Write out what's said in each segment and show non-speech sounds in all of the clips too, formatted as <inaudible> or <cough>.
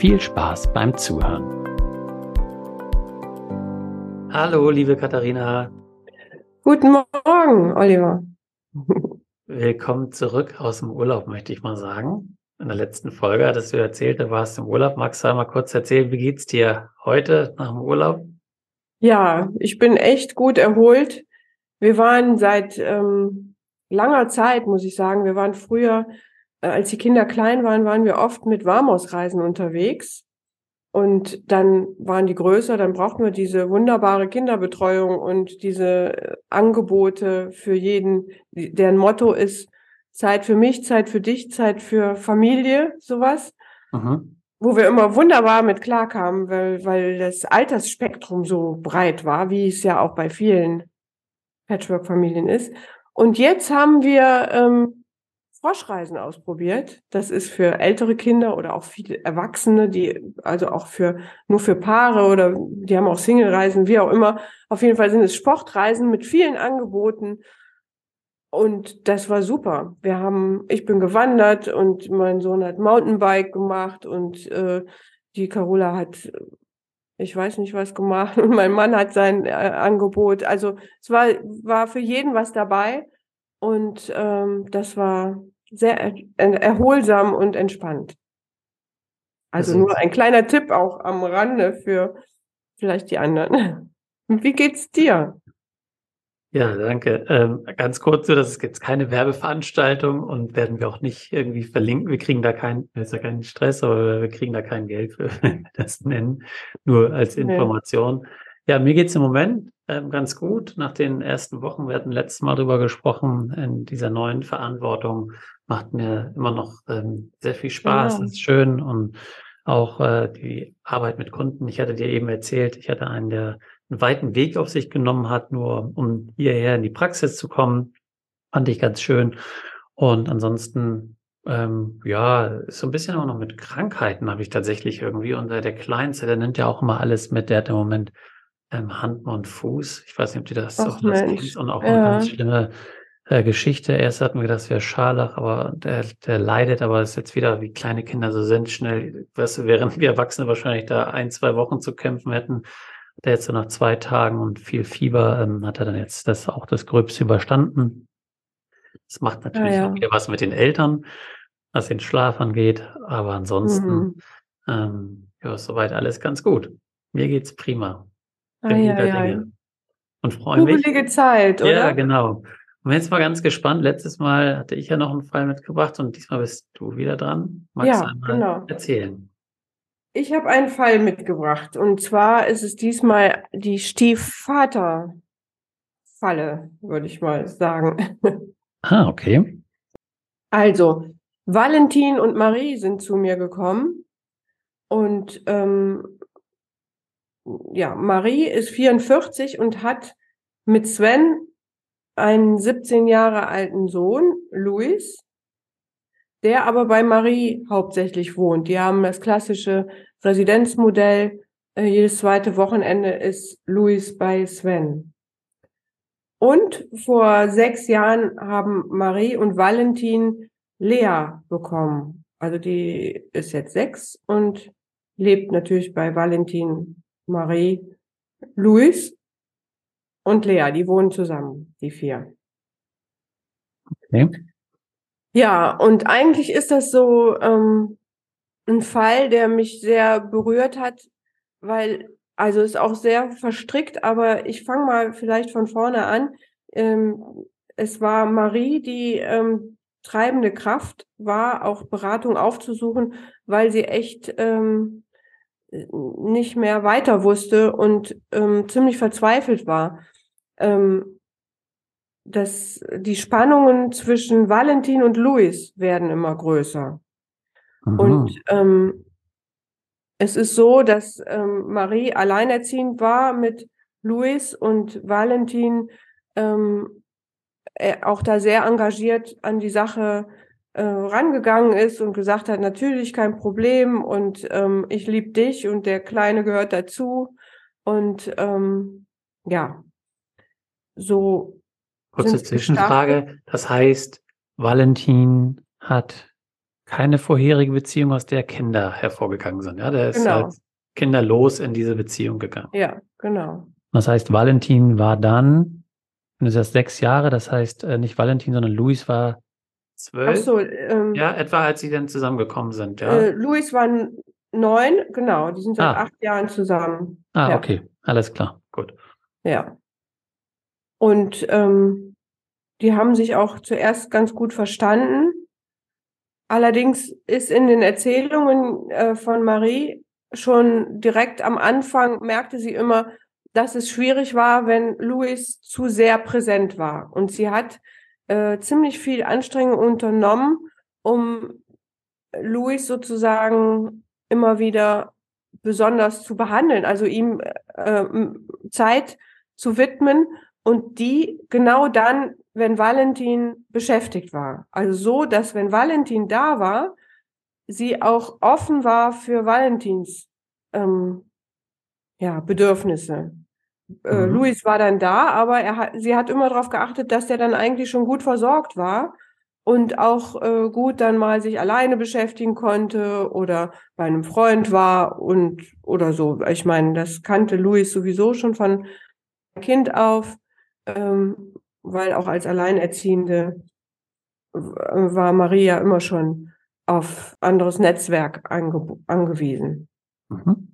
viel Spaß beim Zuhören. Hallo, liebe Katharina. Guten Morgen, Oliver. Willkommen zurück aus dem Urlaub, möchte ich mal sagen. In der letzten Folge hattest du erzählt, du warst im Urlaub. Magst du einmal kurz erzählen, wie geht's dir heute nach dem Urlaub? Ja, ich bin echt gut erholt. Wir waren seit ähm, langer Zeit, muss ich sagen, wir waren früher als die Kinder klein waren, waren wir oft mit Warmausreisen unterwegs. Und dann waren die größer, dann brauchten wir diese wunderbare Kinderbetreuung und diese äh, Angebote für jeden, deren Motto ist Zeit für mich, Zeit für dich, Zeit für Familie, sowas. Mhm. Wo wir immer wunderbar mit klarkamen, weil, weil das Altersspektrum so breit war, wie es ja auch bei vielen Patchwork-Familien ist. Und jetzt haben wir ähm, Froschreisen ausprobiert. Das ist für ältere Kinder oder auch viele Erwachsene, die also auch für nur für Paare oder die haben auch Single-Reisen, wie auch immer. Auf jeden Fall sind es Sportreisen mit vielen Angeboten. Und das war super. Wir haben, ich bin gewandert und mein Sohn hat Mountainbike gemacht und äh, die Carola hat, ich weiß nicht was gemacht und mein Mann hat sein äh, Angebot. Also es war war für jeden was dabei. Und ähm, das war sehr er erholsam und entspannt. Also nur ein kleiner Tipp auch am Rande für vielleicht die anderen. <laughs> Wie geht's dir? Ja, danke. Ähm, ganz kurz, so, das ist jetzt keine Werbeveranstaltung und werden wir auch nicht irgendwie verlinken. Wir kriegen da keinen, ist ja keinen Stress, aber wir kriegen da kein Geld für, wenn <laughs> wir das nennen. Nur als Information. Ja, mir geht's im Moment ganz gut. Nach den ersten Wochen, wir hatten letztes Mal drüber gesprochen, in dieser neuen Verantwortung macht mir immer noch ähm, sehr viel Spaß, genau. ist schön und auch äh, die Arbeit mit Kunden. Ich hatte dir eben erzählt, ich hatte einen, der einen weiten Weg auf sich genommen hat, nur um hierher in die Praxis zu kommen. Fand ich ganz schön. Und ansonsten, ähm, ja, so ein bisschen auch noch mit Krankheiten habe ich tatsächlich irgendwie. Und äh, der Kleinste, der nimmt ja auch immer alles mit, der hat im Moment ähm, Hand und Fuß. Ich weiß nicht, ob du das auch das kennst und auch ja. eine ganz schlimme äh, Geschichte. Erst hatten wir es wäre Scharlach, aber der, der leidet, aber ist jetzt wieder, wie kleine Kinder so sind, schnell, weißt du, während wir Erwachsene wahrscheinlich da ein, zwei Wochen zu kämpfen hätten, der jetzt so nach zwei Tagen und viel Fieber, ähm, hat er dann jetzt das auch das Gröbste überstanden. Das macht natürlich ja, ja. auch wieder was mit den Eltern, was den Schlaf angeht, aber ansonsten, mhm. ähm, ja, soweit alles ganz gut. Mir geht's prima. Ja. Und freue mich. Kugelige Zeit, oder? Ja, genau. Und jetzt mal ganz gespannt. Letztes Mal hatte ich ja noch einen Fall mitgebracht und diesmal bist du wieder dran. Magst ja, du einmal genau. erzählen? Ich habe einen Fall mitgebracht und zwar ist es diesmal die Stiefvater-Falle, würde ich mal sagen. <laughs> Ah, okay. Also, Valentin und Marie sind zu mir gekommen und ähm, ja, Marie ist 44 und hat mit Sven einen 17 Jahre alten Sohn, Luis, der aber bei Marie hauptsächlich wohnt. Die haben das klassische Residenzmodell. Äh, jedes zweite Wochenende ist Luis bei Sven. Und vor sechs Jahren haben Marie und Valentin Lea bekommen. Also die ist jetzt sechs und lebt natürlich bei Valentin Marie, Luis und Lea. Die wohnen zusammen, die vier. Okay. Ja, und eigentlich ist das so ähm, ein Fall, der mich sehr berührt hat, weil, also ist auch sehr verstrickt, aber ich fange mal vielleicht von vorne an. Ähm, es war Marie, die ähm, treibende Kraft war, auch Beratung aufzusuchen, weil sie echt ähm, nicht mehr weiter wusste und ähm, ziemlich verzweifelt war. Ähm, dass die Spannungen zwischen Valentin und Louis werden immer größer. Mhm. Und ähm, es ist so, dass ähm, Marie alleinerziehend war mit Louis und Valentin ähm, auch da sehr engagiert an die Sache äh, rangegangen ist und gesagt hat, natürlich kein Problem und ähm, ich liebe dich und der Kleine gehört dazu. Und ähm, ja, so. Kurze Zwischenfrage. Das heißt, Valentin hat keine vorherige Beziehung, aus der Kinder hervorgegangen sind. Ja, der ist genau. halt kinderlos in diese Beziehung gegangen. Ja, genau. Das heißt, Valentin war dann, wenn du sagst sechs Jahre, das heißt äh, nicht Valentin, sondern Luis war zwölf. Ach so, ähm, ja, etwa als sie dann zusammengekommen sind. Ja. Äh, Luis war neun, genau. Die sind seit ah. acht Jahren zusammen. Ah, ja. okay, alles klar, gut. Ja. Und ähm, die haben sich auch zuerst ganz gut verstanden. Allerdings ist in den Erzählungen äh, von Marie schon direkt am Anfang merkte sie immer, dass es schwierig war, wenn Louis zu sehr präsent war. Und sie hat äh, ziemlich viel Anstrengung unternommen, um Louis sozusagen immer wieder besonders zu behandeln, also ihm äh, Zeit zu widmen und die genau dann wenn Valentin beschäftigt war. Also so, dass wenn Valentin da war, sie auch offen war für Valentins ähm, ja, Bedürfnisse. Äh, mhm. Luis war dann da, aber er hat, sie hat immer darauf geachtet, dass er dann eigentlich schon gut versorgt war und auch äh, gut dann mal sich alleine beschäftigen konnte oder bei einem Freund war und oder so. Ich meine, das kannte Luis sowieso schon von Kind auf. Ähm, weil auch als Alleinerziehende war Maria immer schon auf anderes Netzwerk ange angewiesen. Mhm.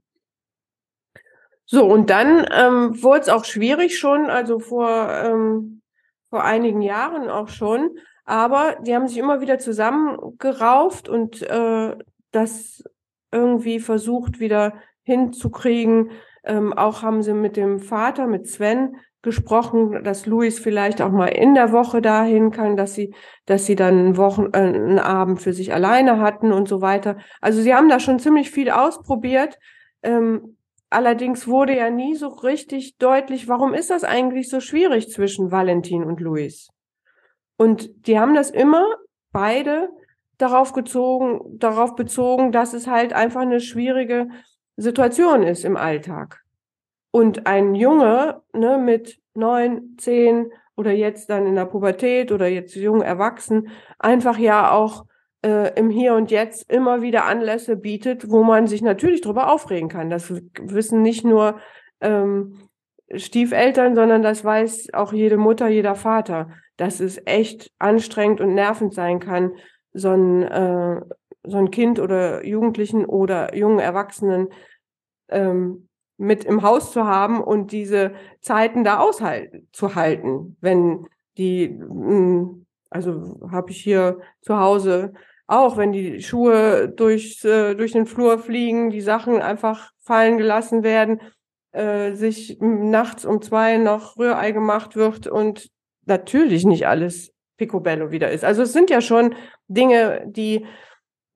So, und dann ähm, wurde es auch schwierig schon, also vor, ähm, vor einigen Jahren auch schon, aber die haben sich immer wieder zusammengerauft und äh, das irgendwie versucht wieder hinzukriegen. Ähm, auch haben sie mit dem Vater, mit Sven, gesprochen, dass Luis vielleicht auch mal in der Woche dahin kann, dass sie, dass sie dann einen Wochen, äh, einen Abend für sich alleine hatten und so weiter. Also sie haben da schon ziemlich viel ausprobiert. Ähm, allerdings wurde ja nie so richtig deutlich, warum ist das eigentlich so schwierig zwischen Valentin und Luis? Und die haben das immer beide darauf gezogen, darauf bezogen, dass es halt einfach eine schwierige Situation ist im Alltag. Und ein Junge ne, mit neun, zehn oder jetzt dann in der Pubertät oder jetzt jung erwachsen einfach ja auch äh, im Hier und Jetzt immer wieder Anlässe bietet, wo man sich natürlich darüber aufregen kann. Das wissen nicht nur ähm, Stiefeltern, sondern das weiß auch jede Mutter, jeder Vater, dass es echt anstrengend und nervend sein kann, so ein, äh, so ein Kind oder Jugendlichen oder jungen Erwachsenen ähm, mit im Haus zu haben und diese Zeiten da aushalten wenn die, hm, also habe ich hier zu Hause auch, wenn die Schuhe durch, äh, durch den Flur fliegen, die Sachen einfach fallen gelassen werden, äh, sich nachts um zwei noch Rührei gemacht wird und natürlich nicht alles Picobello wieder ist. Also es sind ja schon Dinge, die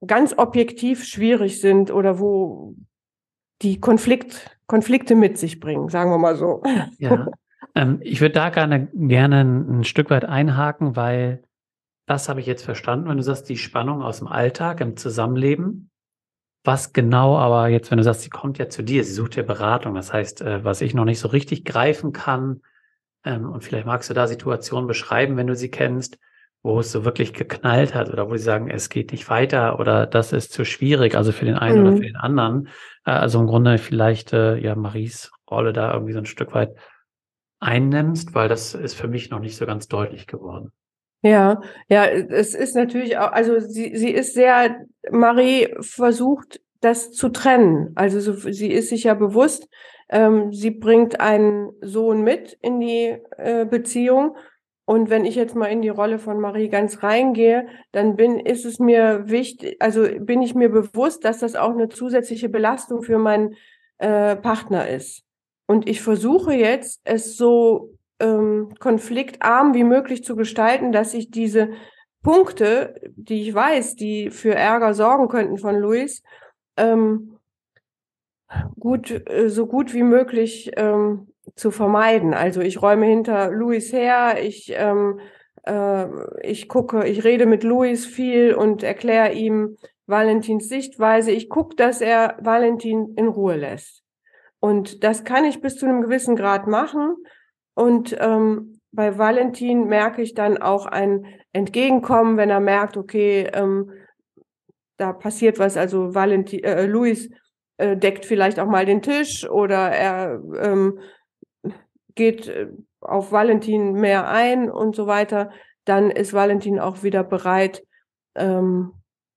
ganz objektiv schwierig sind oder wo die Konflikt Konflikte mit sich bringen, sagen wir mal so. Ja, ähm, ich würde da gerne, gerne ein, Stück weit einhaken, weil das habe ich jetzt verstanden, wenn du sagst, die Spannung aus dem Alltag, im Zusammenleben. Was genau aber jetzt, wenn du sagst, sie kommt ja zu dir, sie sucht ja Beratung, das heißt, äh, was ich noch nicht so richtig greifen kann, ähm, und vielleicht magst du da Situationen beschreiben, wenn du sie kennst, wo es so wirklich geknallt hat oder wo sie sagen, es geht nicht weiter oder das ist zu schwierig, also für den einen mhm. oder für den anderen. Äh, also im Grunde vielleicht äh, ja Maries Rolle da irgendwie so ein Stück weit einnimmst, weil das ist für mich noch nicht so ganz deutlich geworden. Ja, ja, es ist natürlich auch, also sie, sie ist sehr, Marie versucht das zu trennen. Also so, sie ist sich ja bewusst, ähm, sie bringt einen Sohn mit in die äh, Beziehung. Und wenn ich jetzt mal in die Rolle von Marie ganz reingehe, dann bin, ist es mir wichtig, also bin ich mir bewusst, dass das auch eine zusätzliche Belastung für meinen äh, Partner ist. Und ich versuche jetzt, es so ähm, konfliktarm wie möglich zu gestalten, dass ich diese Punkte, die ich weiß, die für Ärger sorgen könnten von Luis, ähm, gut, äh, so gut wie möglich ähm, zu vermeiden. Also ich räume hinter Luis her, ich, ähm, äh, ich gucke, ich rede mit Luis viel und erkläre ihm Valentins Sichtweise. Ich gucke, dass er Valentin in Ruhe lässt. Und das kann ich bis zu einem gewissen Grad machen. Und ähm, bei Valentin merke ich dann auch ein Entgegenkommen, wenn er merkt, okay, ähm, da passiert was. Also Valentin, äh, Luis äh, deckt vielleicht auch mal den Tisch oder er ähm, geht äh, auf Valentin mehr ein und so weiter. Dann ist Valentin auch wieder bereit, ähm,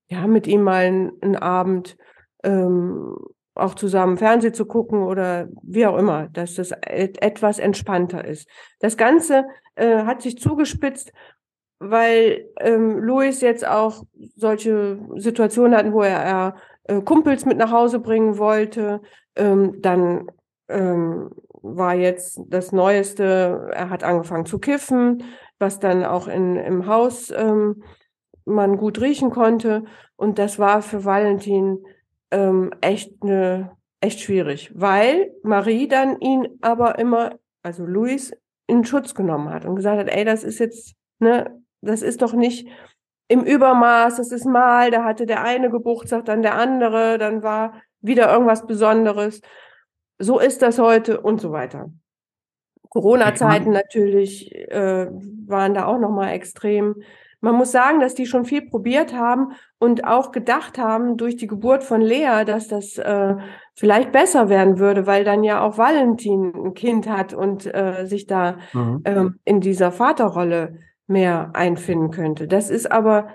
ja, mit ihm mal einen, einen Abend ähm, auch zusammen Fernsehen zu gucken oder wie auch immer, dass das etwas entspannter ist. Das Ganze äh, hat sich zugespitzt, weil ähm, Louis jetzt auch solche Situationen hatten, wo er, äh, Kumpels mit nach Hause bringen wollte. Ähm, dann ähm, war jetzt das Neueste, er hat angefangen zu kiffen, was dann auch in, im Haus ähm, man gut riechen konnte. Und das war für Valentin ähm, echt eine echt schwierig, weil Marie dann ihn aber immer, also Luis, in Schutz genommen hat und gesagt hat, ey, das ist jetzt, ne, das ist doch nicht im Übermaß, das ist mal, da hatte der eine Geburtstag, dann der andere, dann war wieder irgendwas Besonderes. So ist das heute und so weiter. Corona-Zeiten natürlich äh, waren da auch nochmal extrem. Man muss sagen, dass die schon viel probiert haben und auch gedacht haben durch die Geburt von Lea, dass das äh, vielleicht besser werden würde, weil dann ja auch Valentin ein Kind hat und äh, sich da mhm. ähm, in dieser Vaterrolle mehr einfinden könnte. Das ist aber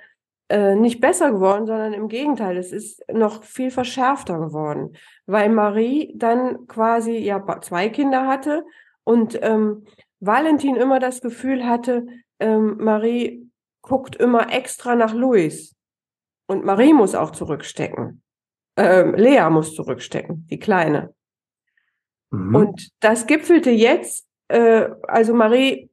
äh, nicht besser geworden, sondern im Gegenteil, es ist noch viel verschärfter geworden, weil Marie dann quasi ja zwei Kinder hatte und ähm, Valentin immer das Gefühl hatte, ähm, Marie guckt immer extra nach Luis. Und Marie muss auch zurückstecken. Ähm, Lea muss zurückstecken, die Kleine. Mhm. Und das gipfelte jetzt, äh, also Marie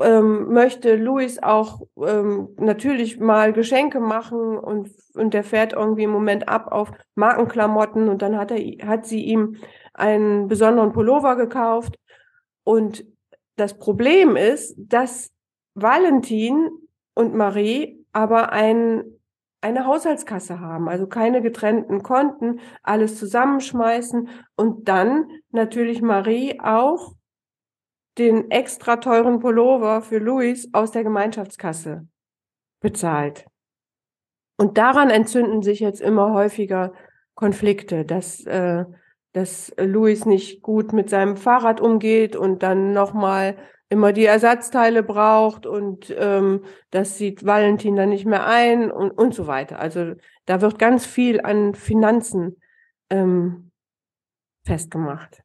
ähm, möchte Luis auch ähm, natürlich mal Geschenke machen und, und der fährt irgendwie im Moment ab auf Markenklamotten und dann hat er, hat sie ihm einen besonderen Pullover gekauft. Und das Problem ist, dass Valentin und Marie aber ein, eine Haushaltskasse haben, also keine getrennten Konten, alles zusammenschmeißen und dann natürlich Marie auch den extra teuren Pullover für Luis aus der Gemeinschaftskasse bezahlt. Und daran entzünden sich jetzt immer häufiger Konflikte, dass, äh, dass Luis nicht gut mit seinem Fahrrad umgeht und dann nochmal immer die Ersatzteile braucht und ähm, das sieht Valentin dann nicht mehr ein und, und so weiter. Also da wird ganz viel an Finanzen ähm, festgemacht.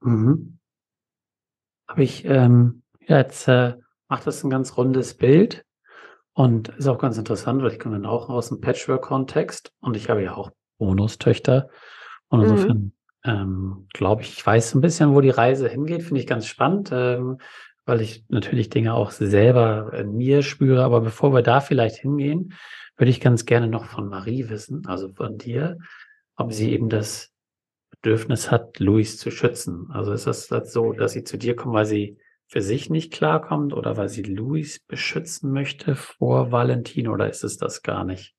Mhm. Habe ich ähm, jetzt äh, macht das ein ganz rundes Bild und ist auch ganz interessant, weil ich komme dann auch aus dem Patchwork-Kontext und ich habe ja auch Bonustöchter und mhm. insofern mhm. ähm, glaube ich, ich weiß ein bisschen, wo die Reise hingeht, finde ich ganz spannend. Ähm, weil ich natürlich Dinge auch selber in mir spüre. Aber bevor wir da vielleicht hingehen, würde ich ganz gerne noch von Marie wissen, also von dir, ob sie eben das Bedürfnis hat, Luis zu schützen. Also ist das, das so, dass sie zu dir kommt, weil sie für sich nicht klarkommt oder weil sie Luis beschützen möchte vor Valentin oder ist es das gar nicht?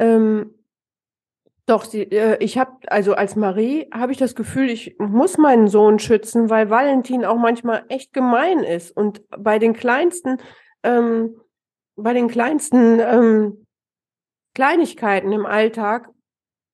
Ähm, doch, sie, äh, ich habe, also als Marie habe ich das Gefühl, ich muss meinen Sohn schützen, weil Valentin auch manchmal echt gemein ist und bei den kleinsten, ähm, bei den kleinsten ähm, Kleinigkeiten im Alltag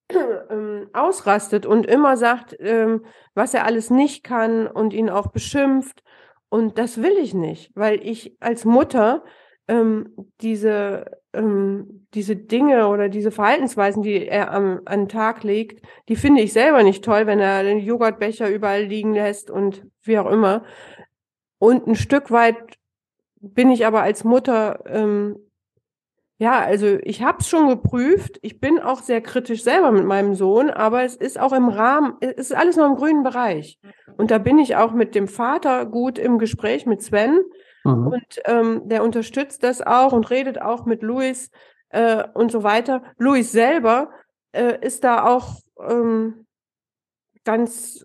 <clears throat> ähm, ausrastet und immer sagt, ähm, was er alles nicht kann und ihn auch beschimpft. Und das will ich nicht, weil ich als Mutter ähm, diese, ähm, diese Dinge oder diese Verhaltensweisen, die er am, an den Tag legt, die finde ich selber nicht toll, wenn er den Joghurtbecher überall liegen lässt und wie auch immer. Und ein Stück weit bin ich aber als Mutter, ähm, ja, also ich habe es schon geprüft. Ich bin auch sehr kritisch selber mit meinem Sohn, aber es ist auch im Rahmen, es ist alles noch im grünen Bereich. Und da bin ich auch mit dem Vater gut im Gespräch mit Sven. Mhm. Und ähm, der unterstützt das auch und redet auch mit Luis äh, und so weiter. Luis selber äh, ist da auch ähm, ganz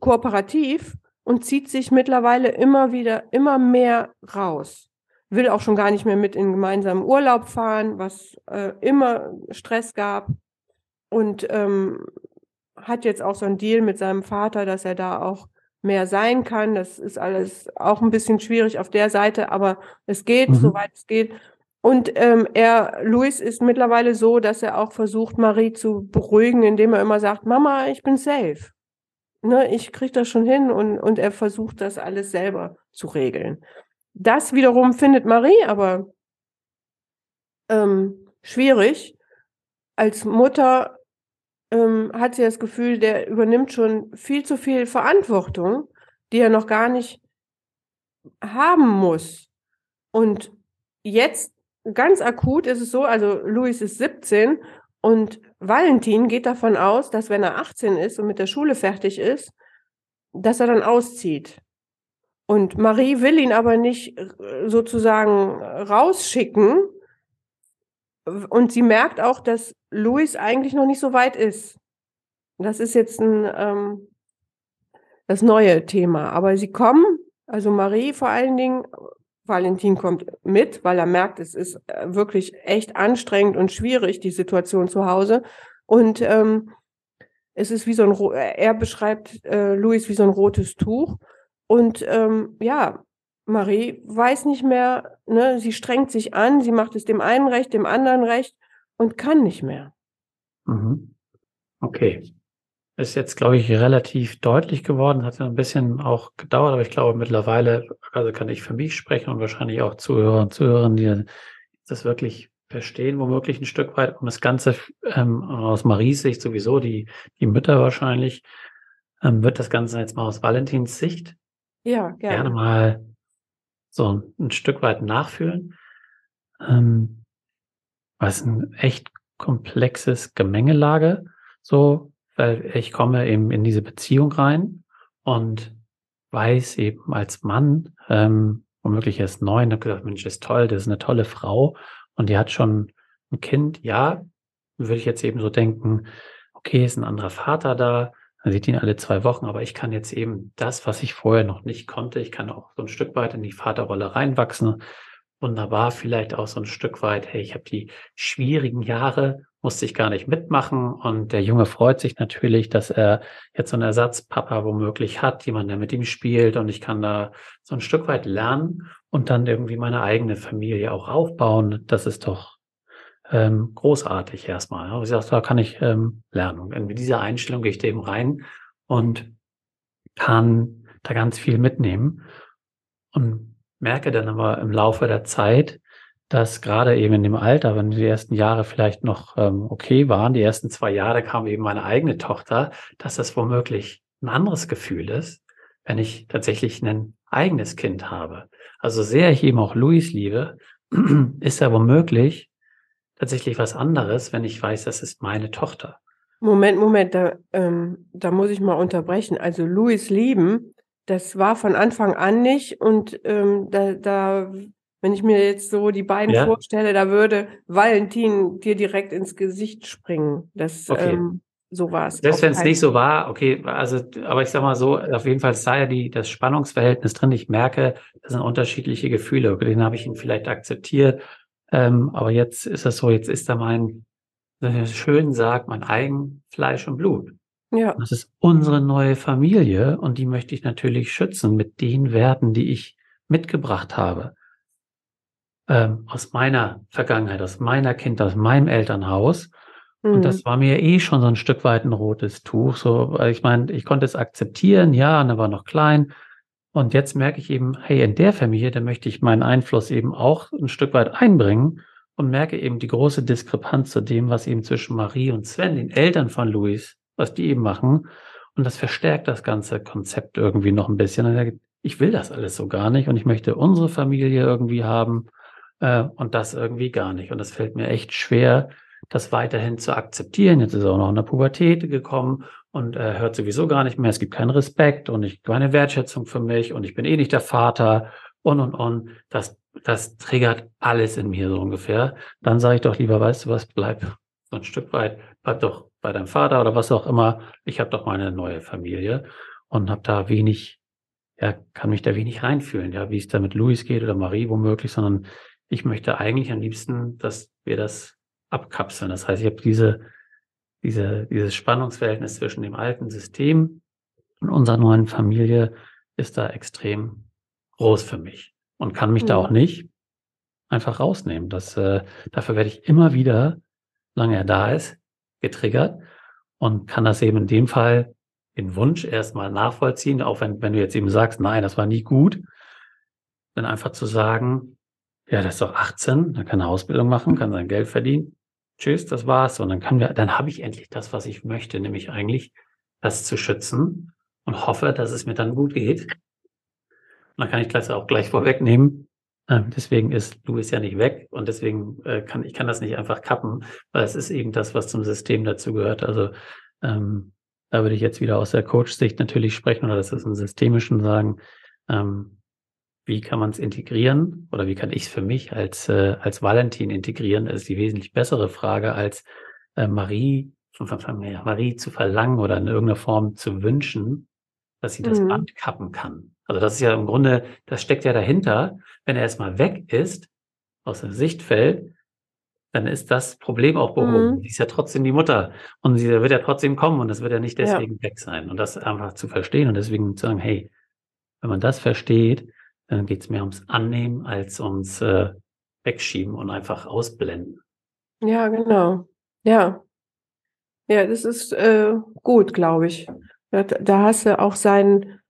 kooperativ und zieht sich mittlerweile immer wieder, immer mehr raus. Will auch schon gar nicht mehr mit in gemeinsamen Urlaub fahren, was äh, immer Stress gab. Und ähm, hat jetzt auch so ein Deal mit seinem Vater, dass er da auch mehr sein kann. Das ist alles auch ein bisschen schwierig auf der Seite, aber es geht, mhm. soweit es geht. Und ähm, er, Luis ist mittlerweile so, dass er auch versucht, Marie zu beruhigen, indem er immer sagt, Mama, ich bin safe ne, ich kriege das schon hin und, und er versucht das alles selber zu regeln. Das wiederum findet Marie aber ähm, schwierig. Als Mutter ähm, hat sie das Gefühl, der übernimmt schon viel zu viel Verantwortung, die er noch gar nicht haben muss. Und jetzt ganz akut ist es so, also Luis ist 17 und Valentin geht davon aus, dass wenn er 18 ist und mit der Schule fertig ist, dass er dann auszieht. Und Marie will ihn aber nicht äh, sozusagen rausschicken. Und sie merkt auch, dass Louis eigentlich noch nicht so weit ist. Das ist jetzt ein, ähm, das neue Thema. Aber sie kommen, also Marie vor allen Dingen, Valentin kommt mit, weil er merkt, es ist äh, wirklich echt anstrengend und schwierig, die Situation zu Hause. Und ähm, es ist wie so ein, er beschreibt äh, Luis wie so ein rotes Tuch. Und ähm, ja, Marie weiß nicht mehr, ne, sie strengt sich an, sie macht es dem einen recht, dem anderen recht und kann nicht mehr. Mhm. Okay ist jetzt, glaube ich, relativ deutlich geworden, hat ja ein bisschen auch gedauert, aber ich glaube mittlerweile, also kann ich für mich sprechen und wahrscheinlich auch Zuhörer und Zuhörerinnen, die das wirklich verstehen, womöglich ein Stück weit, um das Ganze ähm, aus Maries Sicht sowieso, die, die Mütter wahrscheinlich, ähm, wird das Ganze jetzt mal aus Valentins Sicht ja, gerne, gerne mal so ein, Stück weit nachfühlen. Ähm, was ein echt komplexes Gemengelage so weil ich komme eben in diese Beziehung rein und weiß eben als Mann, ähm, womöglich erst neun, habe gesagt, Mensch, ist toll, das ist eine tolle Frau und die hat schon ein Kind. Ja, würde ich jetzt eben so denken, okay, ist ein anderer Vater da, man sieht ihn alle zwei Wochen, aber ich kann jetzt eben das, was ich vorher noch nicht konnte, ich kann auch so ein Stück weit in die Vaterrolle reinwachsen. Wunderbar, vielleicht auch so ein Stück weit, hey, ich habe die schwierigen Jahre musste ich gar nicht mitmachen. Und der Junge freut sich natürlich, dass er jetzt so einen Ersatzpapa womöglich hat, jemand, der mit ihm spielt. Und ich kann da so ein Stück weit lernen und dann irgendwie meine eigene Familie auch aufbauen. Das ist doch ähm, großartig erstmal. Aber ich sage, da kann ich ähm, lernen. Und mit dieser Einstellung gehe ich da eben rein und kann da ganz viel mitnehmen und merke dann aber im Laufe der Zeit, dass gerade eben in dem Alter, wenn die ersten Jahre vielleicht noch ähm, okay waren, die ersten zwei Jahre kam eben meine eigene Tochter, dass das womöglich ein anderes Gefühl ist, wenn ich tatsächlich ein eigenes Kind habe. Also sehr ich eben auch Luis liebe, <clears throat> ist ja womöglich tatsächlich was anderes, wenn ich weiß, das ist meine Tochter. Moment, Moment, da, ähm, da muss ich mal unterbrechen. Also Luis lieben, das war von Anfang an nicht und ähm, da, da wenn ich mir jetzt so die beiden ja. vorstelle, da würde Valentin dir direkt ins Gesicht springen. Das, okay. ähm, so war es. Selbst wenn es nicht so war, okay, also, aber ich sag mal so, auf jeden Fall ist da ja die, das Spannungsverhältnis drin. Ich merke, das sind unterschiedliche Gefühle. Den habe ich ihn vielleicht akzeptiert. Ähm, aber jetzt ist das so, jetzt ist da mein, schön sagt, mein eigen Fleisch und Blut. Ja. Das ist unsere neue Familie und die möchte ich natürlich schützen mit den Werten, die ich mitgebracht habe ähm, aus meiner Vergangenheit, aus meiner Kindheit, aus meinem Elternhaus. Mhm. Und das war mir eh schon so ein Stück weit ein rotes Tuch. So, weil ich meine, ich konnte es akzeptieren, ja, und er war noch klein. Und jetzt merke ich eben, hey, in der Familie, da möchte ich meinen Einfluss eben auch ein Stück weit einbringen und merke eben die große Diskrepanz zu dem, was eben zwischen Marie und Sven, den Eltern von Luis, was die eben machen. Und das verstärkt das ganze Konzept irgendwie noch ein bisschen. Ich will das alles so gar nicht und ich möchte unsere Familie irgendwie haben äh, und das irgendwie gar nicht. Und das fällt mir echt schwer, das weiterhin zu akzeptieren. Jetzt ist er auch noch in der Pubertät gekommen und äh, hört sowieso gar nicht mehr. Es gibt keinen Respekt und ich, keine Wertschätzung für mich und ich bin eh nicht der Vater und und und. Das, das triggert alles in mir so ungefähr. Dann sage ich doch lieber, weißt du was, bleib so ein Stück weit, bleib doch bei deinem Vater oder was auch immer. Ich habe doch meine neue Familie und habe da wenig, ja, kann mich da wenig reinfühlen, ja, wie es da mit Luis geht oder Marie womöglich, sondern ich möchte eigentlich am liebsten, dass wir das abkapseln. Das heißt, ich habe diese, diese, dieses Spannungsverhältnis zwischen dem alten System und unserer neuen Familie ist da extrem groß für mich und kann mich mhm. da auch nicht einfach rausnehmen. Das, äh, dafür werde ich immer wieder, solange er da ist, getriggert und kann das eben in dem Fall den Wunsch erstmal nachvollziehen, auch wenn, wenn du jetzt eben sagst, nein, das war nie gut, dann einfach zu sagen, ja, das ist doch 18, dann kann er Ausbildung machen, kann sein Geld verdienen. Tschüss, das war's. Und dann kann wir, dann habe ich endlich das, was ich möchte, nämlich eigentlich das zu schützen und hoffe, dass es mir dann gut geht. Und dann kann ich das auch gleich vorwegnehmen. Ähm, deswegen ist Louis ja nicht weg und deswegen äh, kann ich kann das nicht einfach kappen, weil es ist eben das, was zum System dazu gehört. Also ähm, da würde ich jetzt wieder aus der Coach-Sicht natürlich sprechen oder das ist im Systemischen sagen. Ähm, wie kann man es integrieren oder wie kann ich es für mich als, äh, als Valentin integrieren, das ist die wesentlich bessere Frage als äh, Marie, von, von, von Marie zu verlangen oder in irgendeiner Form zu wünschen, dass sie das mhm. Band kappen kann. Also das ist ja im Grunde, das steckt ja dahinter, wenn er erstmal weg ist, aus dem Sichtfeld, dann ist das Problem auch behoben. Mhm. Sie ist ja trotzdem die Mutter und sie wird ja trotzdem kommen und das wird ja nicht deswegen ja. weg sein. Und das einfach zu verstehen und deswegen zu sagen, hey, wenn man das versteht, dann geht es mehr ums Annehmen als ums äh, Wegschieben und einfach ausblenden. Ja, genau. Ja. Ja, das ist äh, gut, glaube ich. Da, da, hast du auch sein,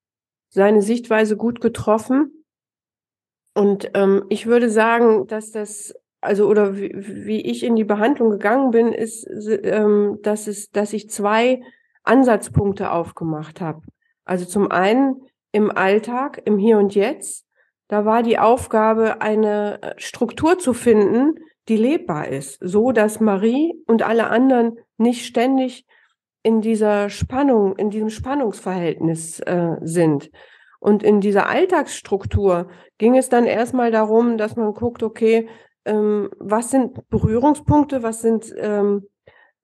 seine Sichtweise gut getroffen. Und ähm, ich würde sagen, dass das, also oder wie, wie ich in die Behandlung gegangen bin, ist, ähm, dass es, dass ich zwei Ansatzpunkte aufgemacht habe. Also zum einen im Alltag, im Hier und Jetzt. Da war die Aufgabe, eine äh, Struktur zu finden, die lebbar ist, so dass Marie und alle anderen nicht ständig in dieser Spannung, in diesem Spannungsverhältnis äh, sind. Und in dieser Alltagsstruktur ging es dann erstmal darum, dass man guckt, okay, ähm, was sind Berührungspunkte, was sind ähm,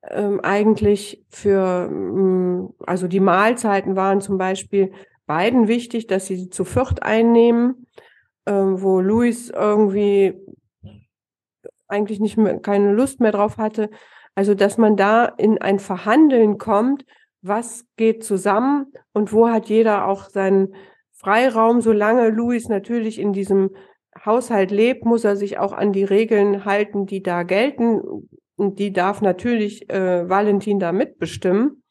ähm, eigentlich für, ähm, also die Mahlzeiten waren zum Beispiel beiden wichtig, dass sie zu viert einnehmen, wo Luis irgendwie eigentlich nicht mehr, keine Lust mehr drauf hatte. Also, dass man da in ein Verhandeln kommt, was geht zusammen und wo hat jeder auch seinen Freiraum. Solange Luis natürlich in diesem Haushalt lebt, muss er sich auch an die Regeln halten, die da gelten. Und die darf natürlich äh, Valentin da mitbestimmen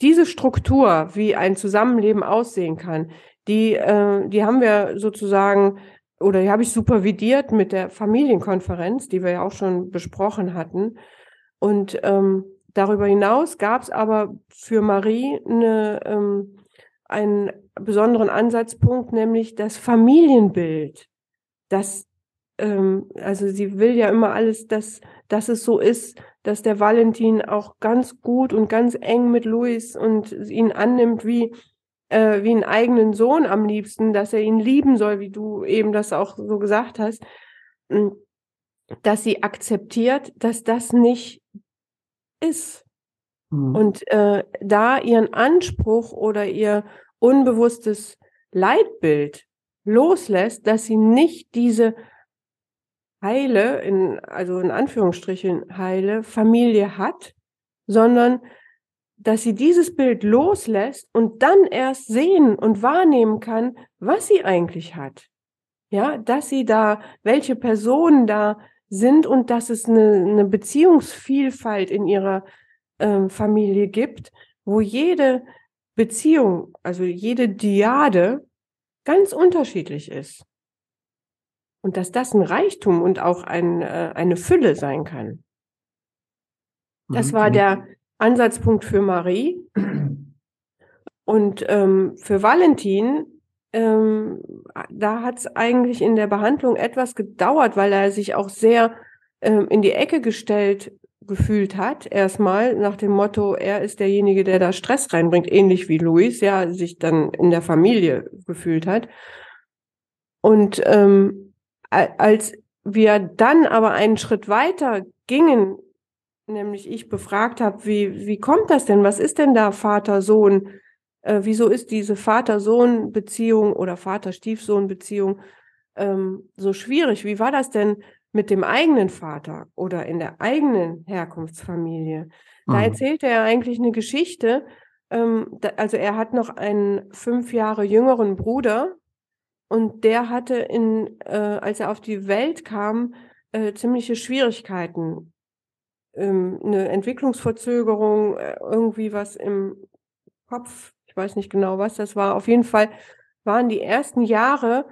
diese Struktur, wie ein Zusammenleben aussehen kann, die, äh, die haben wir sozusagen oder die habe ich supervidiert mit der Familienkonferenz, die wir ja auch schon besprochen hatten. Und ähm, darüber hinaus gab es aber für Marie eine, ähm, einen besonderen Ansatzpunkt, nämlich das Familienbild. Das, ähm, also sie will ja immer alles, dass, dass es so ist, dass der Valentin auch ganz gut und ganz eng mit Luis und ihn annimmt wie, äh, wie einen eigenen Sohn am liebsten, dass er ihn lieben soll, wie du eben das auch so gesagt hast, hm, dass sie akzeptiert, dass das nicht ist. Mhm. Und äh, da ihren Anspruch oder ihr unbewusstes Leitbild loslässt, dass sie nicht diese heile, in, also in Anführungsstrichen heile Familie hat, sondern dass sie dieses Bild loslässt und dann erst sehen und wahrnehmen kann, was sie eigentlich hat. Ja, dass sie da, welche Personen da sind und dass es eine, eine Beziehungsvielfalt in ihrer ähm, Familie gibt, wo jede Beziehung, also jede Diade ganz unterschiedlich ist. Und dass das ein Reichtum und auch ein, äh, eine Fülle sein kann. Das Mhm. war der Ansatzpunkt für Marie. Und ähm, für Valentin, ähm, da hat es eigentlich in der Behandlung etwas gedauert, weil er sich auch sehr ähm, in die Ecke gestellt gefühlt hat. Erstmal nach dem Motto, er ist derjenige, der da Stress reinbringt, ähnlich wie Luis, ja, sich dann in der Familie gefühlt hat. Und ähm, als wir dann aber einen Schritt weiter gingen, nämlich ich befragt habe, wie, wie kommt das denn? Was ist denn da Vater-Sohn? Äh, wieso ist diese Vater-Sohn-Beziehung oder Vater-Stiefsohn-Beziehung ähm, so schwierig? Wie war das denn mit dem eigenen Vater oder in der eigenen Herkunftsfamilie? Da Mhm. erzählte er eigentlich eine Geschichte. Ähm, da, also er hat noch einen fünf Jahre jüngeren Bruder und der hatte in, äh, als er auf die Welt kam, äh, ziemliche Schwierigkeiten. Ähm, eine Entwicklungsverzögerung, äh, irgendwie was im Kopf, ich weiß nicht genau, was das war. Auf jeden Fall waren die ersten Jahre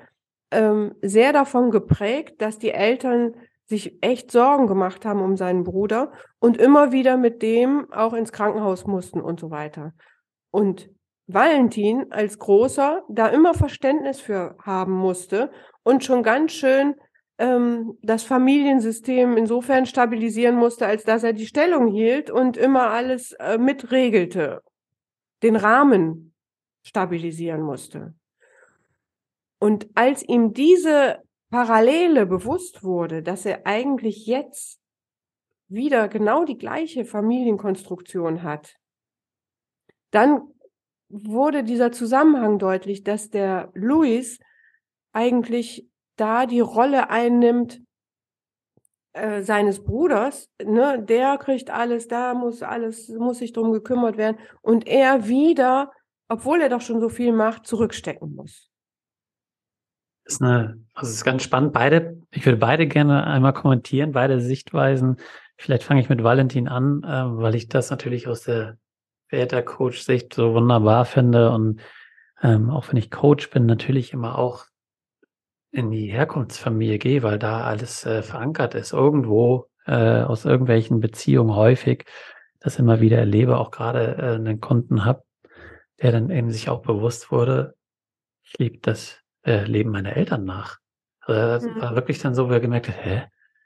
ähm, sehr davon geprägt, dass die Eltern sich echt Sorgen gemacht haben um seinen Bruder und immer wieder mit dem auch ins Krankenhaus mussten und so weiter. Und Valentin als Großer da immer Verständnis für haben musste und schon ganz schön ähm, das Familiensystem insofern stabilisieren musste, als dass er die Stellung hielt und immer alles äh, mitregelte, den Rahmen stabilisieren musste. Und als ihm diese Parallele bewusst wurde, dass er eigentlich jetzt wieder genau die gleiche Familienkonstruktion hat, dann wurde dieser Zusammenhang deutlich, dass der Louis eigentlich da die Rolle einnimmt äh, seines Bruders, ne, der kriegt alles, da muss alles, muss sich drum gekümmert werden und er wieder, obwohl er doch schon so viel macht, zurückstecken muss. ist eine, also ist ganz spannend. Beide, ich würde beide gerne einmal kommentieren, beide Sichtweisen. Vielleicht fange ich mit Valentin an, äh, weil ich das natürlich aus der Väter-Coach-Sicht so wunderbar finde und ähm, auch wenn ich Coach bin, natürlich immer auch in die Herkunftsfamilie gehe, weil da alles äh, verankert ist, irgendwo äh, aus irgendwelchen Beziehungen häufig, das immer wieder erlebe, auch gerade äh, einen Kunden habe, der dann eben sich auch bewusst wurde, ich liebe das äh, Leben meiner Eltern nach. Also das Mhm. war wirklich dann so, wo er gemerkt hat, hä,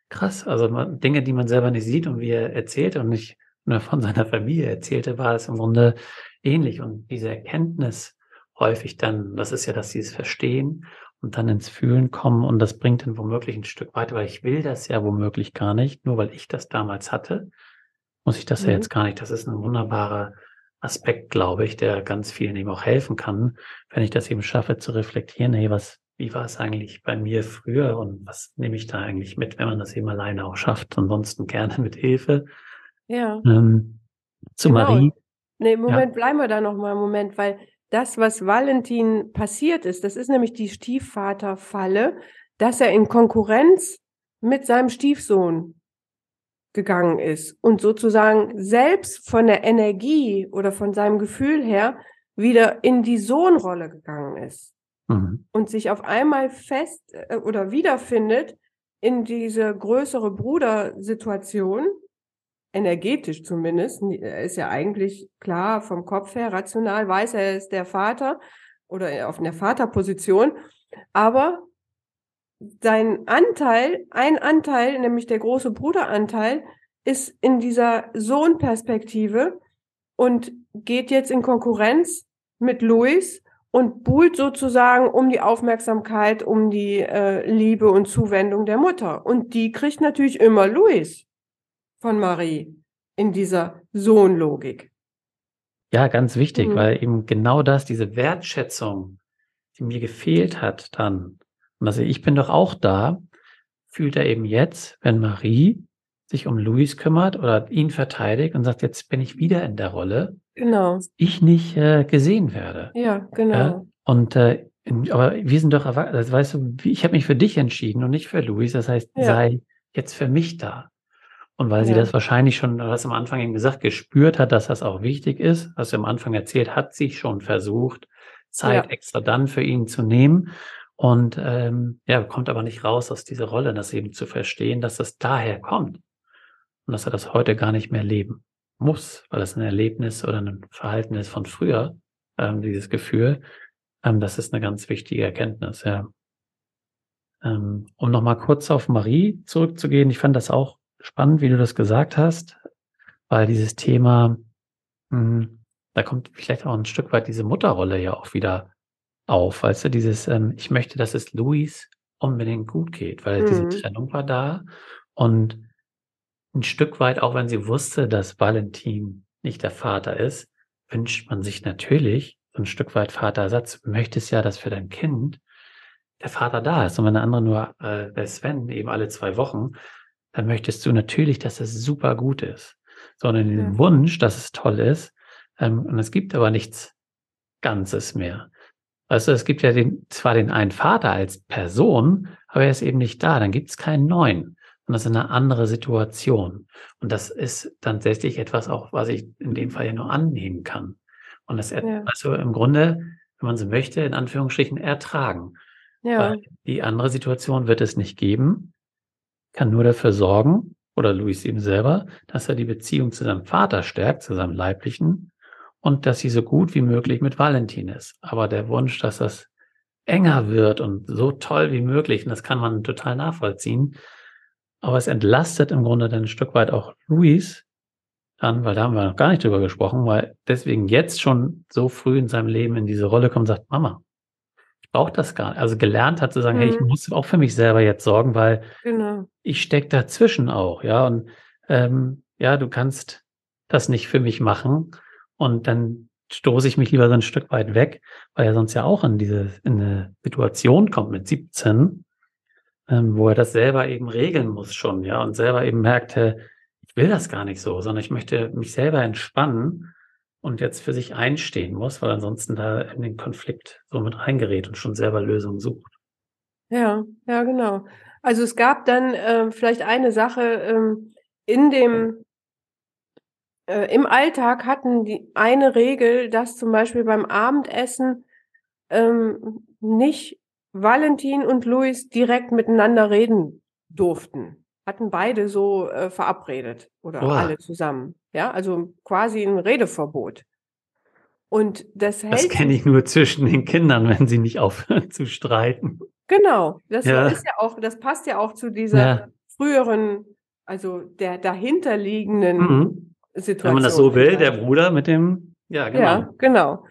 krass, also man, Dinge, die man selber nicht sieht und wie er erzählt und nicht nur von seiner Familie erzählte, war es im Grunde ähnlich. Und diese Erkenntnis häufig dann, das ist ja, dass sie es verstehen und dann ins Fühlen kommen und das bringt dann womöglich ein Stück weiter, weil ich will das ja womöglich gar nicht, nur weil ich das damals hatte, muss ich das ja Mhm. jetzt gar nicht. Das ist ein wunderbarer Aspekt, glaube ich, der ganz vielen eben auch helfen kann, wenn ich das eben schaffe zu reflektieren, hey, was, wie war es eigentlich bei mir früher und was nehme ich da eigentlich mit, wenn man das eben alleine auch schafft, ansonsten gerne mit Hilfe. Ja. Ähm, zu Genau. Marie. Nee, Moment, bleiben wir da noch mal einen Moment, weil das, was Valentin passiert ist, das ist nämlich die Stiefvaterfalle, dass er in Konkurrenz mit seinem Stiefsohn gegangen ist und sozusagen selbst von der Energie oder von seinem Gefühl her wieder in die Sohnrolle gegangen ist Mhm. und sich auf einmal fest äh, oder wiederfindet in diese größere Brudersituation, energetisch zumindest. Er ist ja eigentlich klar vom Kopf her, rational weiß er, ist der Vater oder auf einer Vaterposition, aber sein Anteil, ein Anteil, nämlich der große Bruderanteil, ist in dieser Sohnperspektive und geht jetzt in Konkurrenz mit Louis und buhlt sozusagen um die Aufmerksamkeit, um die äh, Liebe und Zuwendung der Mutter. Und die kriegt natürlich immer Louis von Marie in dieser Sohnlogik. Ja, ganz wichtig, Mhm. weil eben genau das, diese Wertschätzung, die mir gefehlt hat dann, und also ich bin doch auch da, fühlt er eben jetzt, wenn Marie sich um Luis kümmert oder ihn verteidigt und sagt, jetzt bin ich wieder in der Rolle, Genau. dass ich nicht äh, gesehen werde. Ja, genau. Ja? Und äh, aber wir sind doch erwachsen, das weißt du, ich habe mich für dich entschieden und nicht für Luis. Das heißt, Ja. sei jetzt für mich da. Und weil sie Ja. das wahrscheinlich schon, du hast am Anfang eben gesagt, gespürt hat, dass das auch wichtig ist, was du am Anfang erzählt, hat sie schon versucht, Zeit ja. extra dann für ihn zu nehmen und ähm, ja, kommt aber nicht raus aus dieser Rolle, das eben zu verstehen, dass das daher kommt und dass er das heute gar nicht mehr leben muss, weil das ein Erlebnis oder ein Verhalten ist von früher, ähm, dieses Gefühl. Ähm, das ist eine ganz wichtige Erkenntnis, ja. Ähm, um nochmal kurz auf Marie zurückzugehen, ich fand das auch spannend, wie du das gesagt hast, weil dieses Thema, mh, hm, da kommt vielleicht auch ein Stück weit diese Mutterrolle ja auch wieder auf, weißt du, dieses, ähm, ich möchte, dass es Luis unbedingt gut geht, weil mhm. diese Trennung war da und ein Stück weit, auch wenn sie wusste, dass Valentin nicht der Vater ist, wünscht man sich natürlich so ein Stück weit Vaterersatz. Du möchtest ja, dass für dein Kind der Vater da ist. Und wenn der andere nur äh, der Sven eben alle zwei Wochen, dann möchtest du natürlich, dass es super gut ist. Sondern den ja. Wunsch, dass es toll ist. Ähm, und es gibt aber nichts Ganzes mehr. Also es gibt ja den, zwar den einen Vater als Person, aber er ist eben nicht da. Dann gibt es keinen neuen. Und das ist eine andere Situation. Und das ist dann tatsächlich etwas auch, was ich in dem Fall ja nur annehmen kann. Und das ja. also im Grunde, wenn man so möchte, in Anführungsstrichen ertragen. Ja. Weil die andere Situation wird es nicht geben, kann nur dafür sorgen, oder Luis eben selber, dass er die Beziehung zu seinem Vater stärkt, zu seinem Leiblichen, und dass sie so gut wie möglich mit Valentin ist. Aber der Wunsch, dass das enger wird und so toll wie möglich, und das kann man total nachvollziehen, aber es entlastet im Grunde dann ein Stück weit auch Luis an, weil da haben wir noch gar nicht drüber gesprochen, weil deswegen jetzt schon so früh in seinem Leben in diese Rolle kommt und sagt, Mama, braucht das gar nicht. Also gelernt hat zu sagen, mhm. hey, ich mhm. muss auch für mich selber jetzt sorgen, weil genau. ich stecke dazwischen auch, ja. Und ähm, ja, du kannst das nicht für mich machen. Und dann stoße ich mich lieber so ein Stück weit weg, weil er sonst ja auch in diese in eine Situation kommt mit 17, ähm, wo er das selber eben regeln muss schon, ja, und selber eben merkt, ich will das gar nicht so, sondern ich möchte mich selber entspannen und jetzt für sich einstehen muss, weil ansonsten da in den Konflikt so mit reingerät und schon selber Lösungen sucht. Ja, ja, genau. Also es gab dann äh, vielleicht eine Sache ähm, in dem äh, im Alltag hatten die eine Regel, dass zum Beispiel beim Abendessen ähm, nicht Valentin und Luis direkt miteinander reden durften. Hatten beide so äh, verabredet oder Boah. alle zusammen. Ja, also quasi ein Redeverbot. Und das hält. Das kenne ich nur zwischen den Kindern, wenn sie nicht aufhören zu streiten. Genau, das ja. ist ja auch, das passt ja auch zu dieser ja. früheren, also der dahinterliegenden mhm. Situation. Wenn man das so will, der Bruder mit dem, ja, genau. Ja, genau.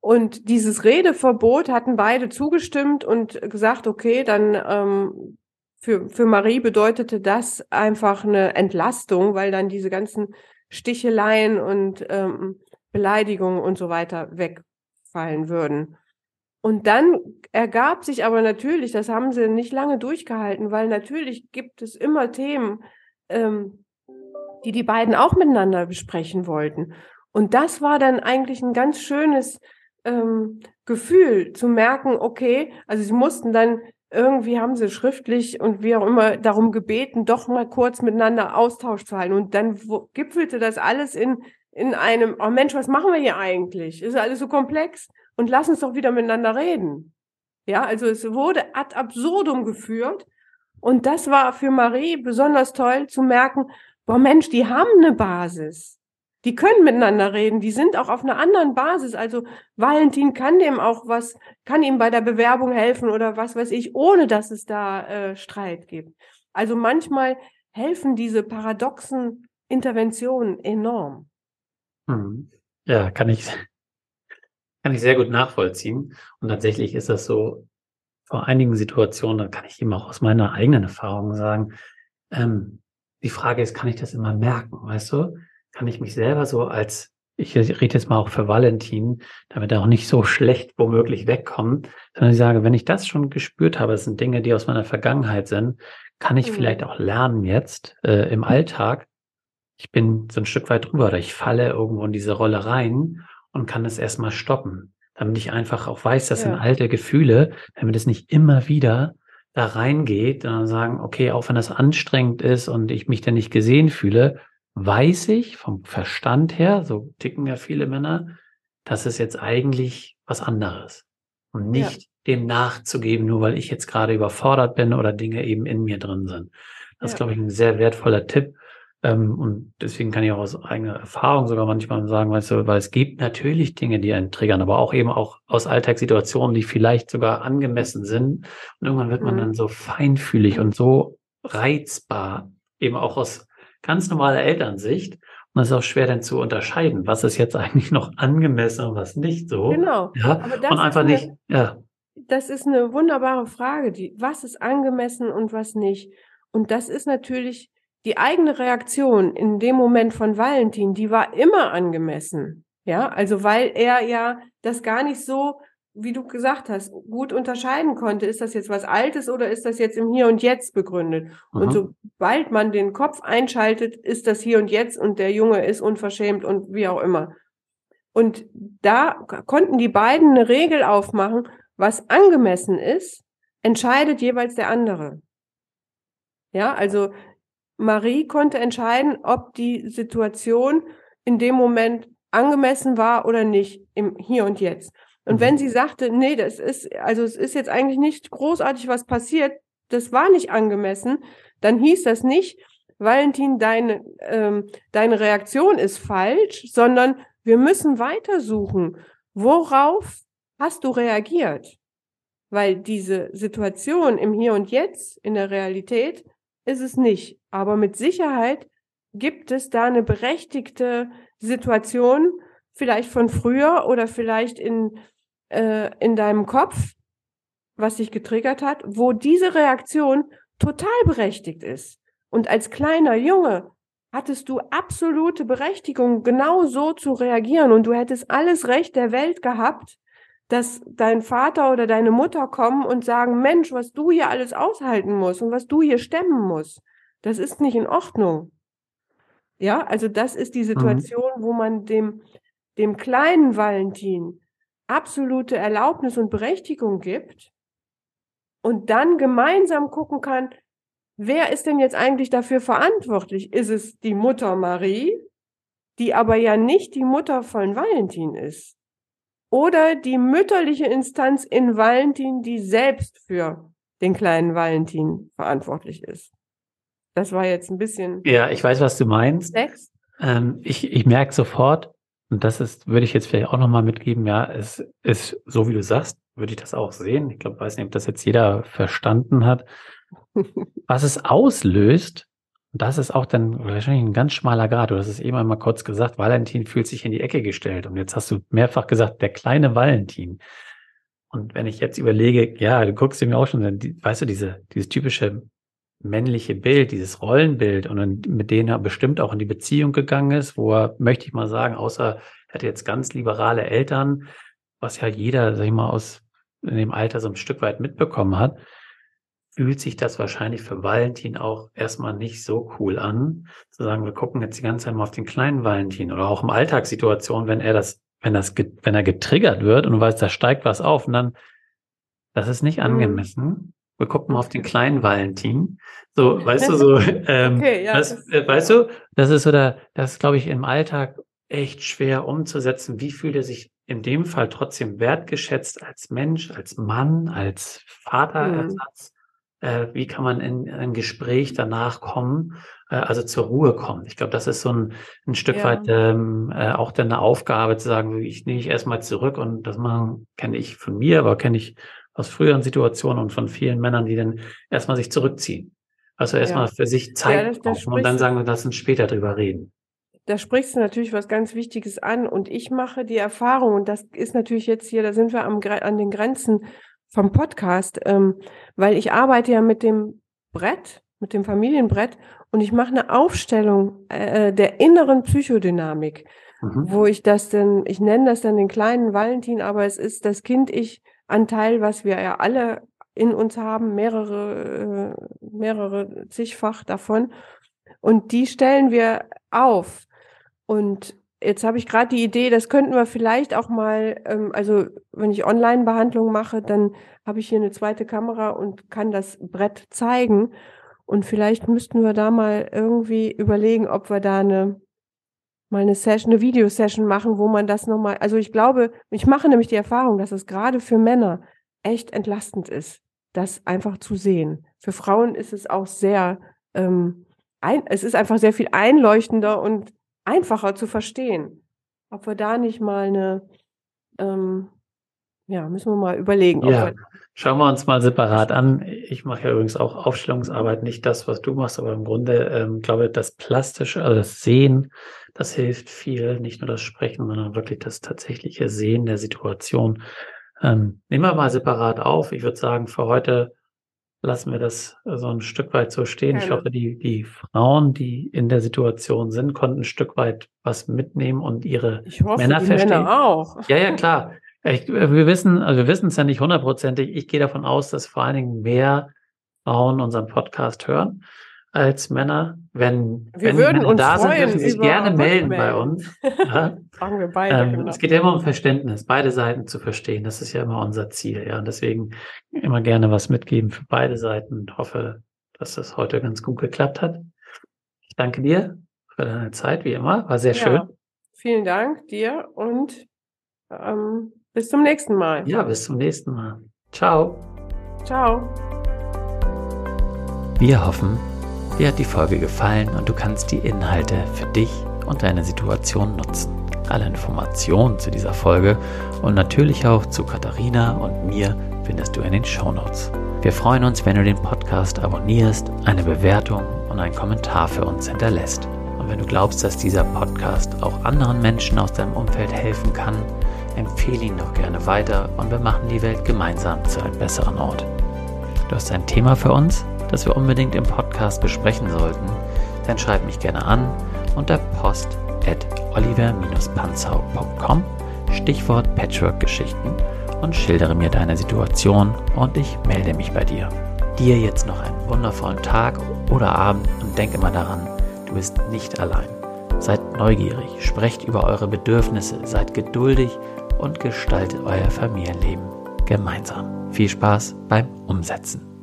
Und dieses Redeverbot hatten beide zugestimmt und gesagt, okay, dann ähm, für, für Marie bedeutete das einfach eine Entlastung, weil dann diese ganzen Sticheleien und ähm, Beleidigungen und so weiter wegfallen würden. Und dann ergab sich aber natürlich, das haben sie nicht lange durchgehalten, weil natürlich gibt es immer Themen, ähm, die die beiden auch miteinander besprechen wollten. Und das war dann eigentlich ein ganz schönes ähm, Gefühl zu merken, okay, also sie mussten dann irgendwie haben sie schriftlich und wie auch immer darum gebeten, doch mal kurz miteinander Austausch zu halten. Und dann gipfelte das alles in, in einem, oh Mensch, was machen wir hier eigentlich? Ist alles so komplex? Und lass uns doch wieder miteinander reden. Ja, also es wurde ad absurdum geführt. Und das war für Marie besonders toll zu merken, boah Mensch, die haben eine Basis die können miteinander reden, die sind auch auf einer anderen Basis. Also Valentin kann dem auch was, kann ihm bei der Bewerbung helfen oder was weiß ich, ohne dass es da äh, Streit gibt. Also manchmal helfen diese paradoxen Interventionen enorm. Hm. Ja, kann ich, kann ich sehr gut nachvollziehen. Und tatsächlich ist das so, vor einigen Situationen, da kann ich ihm auch aus meiner eigenen Erfahrung sagen, ähm, die Frage ist, kann ich das immer merken, weißt du? Kann ich mich selber so als, ich rede jetzt mal auch für Valentin, damit er auch nicht so schlecht womöglich wegkommt, sondern ich sage, wenn ich das schon gespürt habe, das sind Dinge, die aus meiner Vergangenheit sind, kann ich mhm. vielleicht auch lernen jetzt äh, im Alltag. Ich bin so ein Stück weit drüber oder ich falle irgendwo in diese Rolle rein und kann es erstmal stoppen, damit ich einfach auch weiß, das ja. sind alte Gefühle, damit es nicht immer wieder da reingeht und dann sagen, okay, auch wenn das anstrengend ist und ich mich dann nicht gesehen fühle, weiß ich vom Verstand her, so ticken ja viele Männer, das ist jetzt eigentlich was anderes. Und nicht ja. dem nachzugeben, nur weil ich jetzt gerade überfordert bin oder Dinge eben in mir drin sind. Das ja. ist, glaube ich, ein sehr wertvoller Tipp. Ähm, und deswegen kann ich auch aus eigener Erfahrung sogar manchmal sagen, weißt du, weil es gibt natürlich Dinge, die einen triggern, aber auch eben auch aus Alltagssituationen, die vielleicht sogar angemessen sind. Und irgendwann wird man mhm. dann so feinfühlig und so reizbar, eben auch aus ganz normaler Elternsicht. Und es ist auch schwer dann zu unterscheiden, was ist jetzt <laughs> eigentlich noch angemessen und was nicht so. Genau. Ja, und einfach eine, nicht, ja. Das ist eine wunderbare Frage, die, was ist angemessen und was nicht. Und das ist natürlich die eigene Reaktion in dem Moment von Valentin, die war immer angemessen. Ja, also weil er ja das gar nicht so, wie du gesagt hast, gut unterscheiden konnte. Ist das jetzt was Altes oder ist das jetzt im Hier und Jetzt begründet? Aha. Und sobald man den Kopf einschaltet, ist das Hier und Jetzt und der Junge ist unverschämt und wie auch immer. Und da konnten die beiden eine Regel aufmachen, was angemessen ist, entscheidet jeweils der andere. Ja, also Marie konnte entscheiden, ob die Situation in dem Moment angemessen war oder nicht im Hier und Jetzt. Und wenn mhm. sie sagte, nee, das ist, also es ist jetzt eigentlich nicht großartig was passiert, das war nicht angemessen, dann hieß das nicht, Valentin, deine, ähm, deine Reaktion ist falsch, sondern wir müssen weitersuchen. Worauf hast du reagiert? Weil diese Situation im Hier und Jetzt, in der Realität, ist es nicht. Aber mit Sicherheit gibt es da eine berechtigte Situation, vielleicht von früher oder vielleicht in, äh, in deinem Kopf, was dich getriggert hat, wo diese Reaktion total berechtigt ist. Und als kleiner Junge hattest du absolute Berechtigung, genau so zu reagieren und du hättest alles Recht der Welt gehabt, dass dein Vater oder deine Mutter kommen und sagen, Mensch, was du hier alles aushalten musst und was du hier stemmen musst, das ist nicht in Ordnung. Ja, also das ist die mhm. Situation, mhm. wo man dem, dem kleinen Valentin absolute Erlaubnis und Berechtigung gibt und dann gemeinsam gucken kann, wer ist denn jetzt eigentlich dafür verantwortlich? Ist es die Mutter Marie, die aber ja nicht die Mutter von Valentin ist? oder die mütterliche Instanz in Valentin, die selbst für den kleinen Valentin verantwortlich ist. Das war jetzt ein bisschen. Ja, ich weiß, was du meinst. Ähm, ich ich merke sofort, und das ist, würde ich jetzt vielleicht auch nochmal mitgeben, ja, es ist, so wie du sagst, würde ich das auch sehen. Ich glaube, weiß nicht, ob das jetzt jeder verstanden hat. <laughs> was es auslöst, das ist auch dann wahrscheinlich ein ganz schmaler Grad. Du hast es eben einmal kurz gesagt, Valentin fühlt sich in die Ecke gestellt. Und jetzt hast du mehrfach gesagt, der kleine Valentin. Und wenn ich jetzt überlege, ja, du guckst dir mir auch schon, weißt du, diese, dieses typische männliche Bild, dieses Rollenbild und mit denen er bestimmt auch in die Beziehung gegangen ist, wo er, möchte ich mal sagen, außer er hatte jetzt ganz liberale Eltern, was ja jeder, sag ich mal, aus in dem Alter so ein Stück weit mitbekommen hat, fühlt sich das wahrscheinlich für Valentin auch erstmal nicht so cool an, zu sagen, wir gucken jetzt die ganze Zeit mal auf den kleinen Valentin oder auch im Alltagssituation, wenn er das, wenn das, wenn er getriggert wird und du weißt, da steigt was auf und dann, das ist nicht mhm. angemessen. Wir gucken mal auf den kleinen Valentin. So, weißt du, so, <laughs> ähm, okay, ja, das, äh, weißt du, das ist so da, das ist, glaube ich, im Alltag echt schwer umzusetzen. Wie fühlt er sich in dem Fall trotzdem wertgeschätzt als Mensch, als Mann, als Vaterersatz? Mhm äh, wie kann man in ein Gespräch danach kommen, äh, also zur Ruhe kommen. Ich glaube, das ist so ein, ein Stück ja. weit ähm, äh, auch dann eine Aufgabe zu sagen, ich nehme ich erstmal zurück und das machen, kenne ich von mir, aber kenne ich aus früheren Situationen und von vielen Männern, die dann erstmal sich zurückziehen. Also erstmal ja. für sich Zeit ja, das, das und dann sagen wir, lass uns später drüber reden. Da sprichst du natürlich was ganz Wichtiges an und ich mache die Erfahrung und das ist natürlich jetzt hier, da sind wir am, an den Grenzen vom Podcast, ähm, weil ich arbeite ja mit dem Brett, mit dem Familienbrett und ich mache eine Aufstellung äh, der inneren Psychodynamik, mhm. wo ich das denn, ich nenne das dann den kleinen Valentin, aber es ist das Kind-Ich-Anteil, was wir ja alle in uns haben, mehrere, äh, mehrere zigfach davon. Und die stellen wir auf. Und jetzt habe ich gerade die Idee, das könnten wir vielleicht auch mal, ähm, also wenn ich Online-Behandlung mache, dann habe ich hier eine zweite Kamera und kann das Brett zeigen. Und vielleicht müssten wir da mal irgendwie überlegen, ob wir da eine, mal eine Session, eine Videosession machen, wo man das nochmal, also ich glaube, ich mache nämlich die Erfahrung, dass es gerade für Männer echt entlastend ist, das einfach zu sehen. Für Frauen ist es auch sehr, ähm, ein, es ist einfach sehr viel einleuchtender und einfacher zu verstehen. Ob wir da nicht mal eine, ähm, ja, müssen wir mal überlegen. Ja, schauen wir uns mal separat an. Ich mache ja übrigens auch Aufstellungsarbeit, nicht das, was du machst, aber im Grunde ähm, glaube das Plastische, also das Sehen, das hilft viel, nicht nur das Sprechen, sondern wirklich das tatsächliche Sehen der Situation. Ähm, nehmen wir mal separat auf. Ich würde sagen, für heute lassen wir das so ein Stück weit so stehen. Gerne. Ich hoffe, die, die Frauen, die in der Situation sind, konnten ein Stück weit was mitnehmen und ihre ich hoffe, Männer die verstehen. Männer auch. Ja, ja, klar. Ich, wir wissen, also wir wissen es ja nicht hundertprozentig. Ich gehe davon aus, dass vor allen Dingen mehr Frauen unseren Podcast hören als Männer. Wenn, wir wenn würden Männer uns da sind, dürfen sie sich gerne melden bei uns. <laughs> Ja? Fragen wir beide. Ähm, genau. Es geht ja immer um Verständnis, beide Seiten zu verstehen. Das ist ja immer unser Ziel. Ja, und deswegen immer gerne was mitgeben für beide Seiten und hoffe, dass das heute ganz gut geklappt hat. Ich danke dir für deine Zeit, wie immer. War sehr schön. Ja, vielen Dank dir und ähm, bis zum nächsten Mal. Ja, bis zum nächsten Mal. Ciao. Ciao. Wir hoffen, dir hat die Folge gefallen und du kannst die Inhalte für dich und deine Situation nutzen. Alle Informationen zu dieser Folge und natürlich auch zu Katharina und mir findest du in den Shownotes. Wir freuen uns, wenn du den Podcast abonnierst, eine Bewertung und einen Kommentar für uns hinterlässt. Und wenn du glaubst, dass dieser Podcast auch anderen Menschen aus deinem Umfeld helfen kann, empfehle ihn doch gerne weiter und wir machen die Welt gemeinsam zu einem besseren Ort. Du hast ein Thema für uns, das wir unbedingt im Podcast besprechen sollten, dann schreib mich gerne an unter post at oliver-panzau.com Stichwort Patchwork-Geschichten und schildere mir deine Situation und ich melde mich bei dir. Dir jetzt noch einen wundervollen Tag oder Abend und denk immer daran, du bist nicht allein. Seid neugierig, sprecht über eure Bedürfnisse, seid geduldig und gestaltet euer Familienleben gemeinsam. Viel Spaß beim Umsetzen.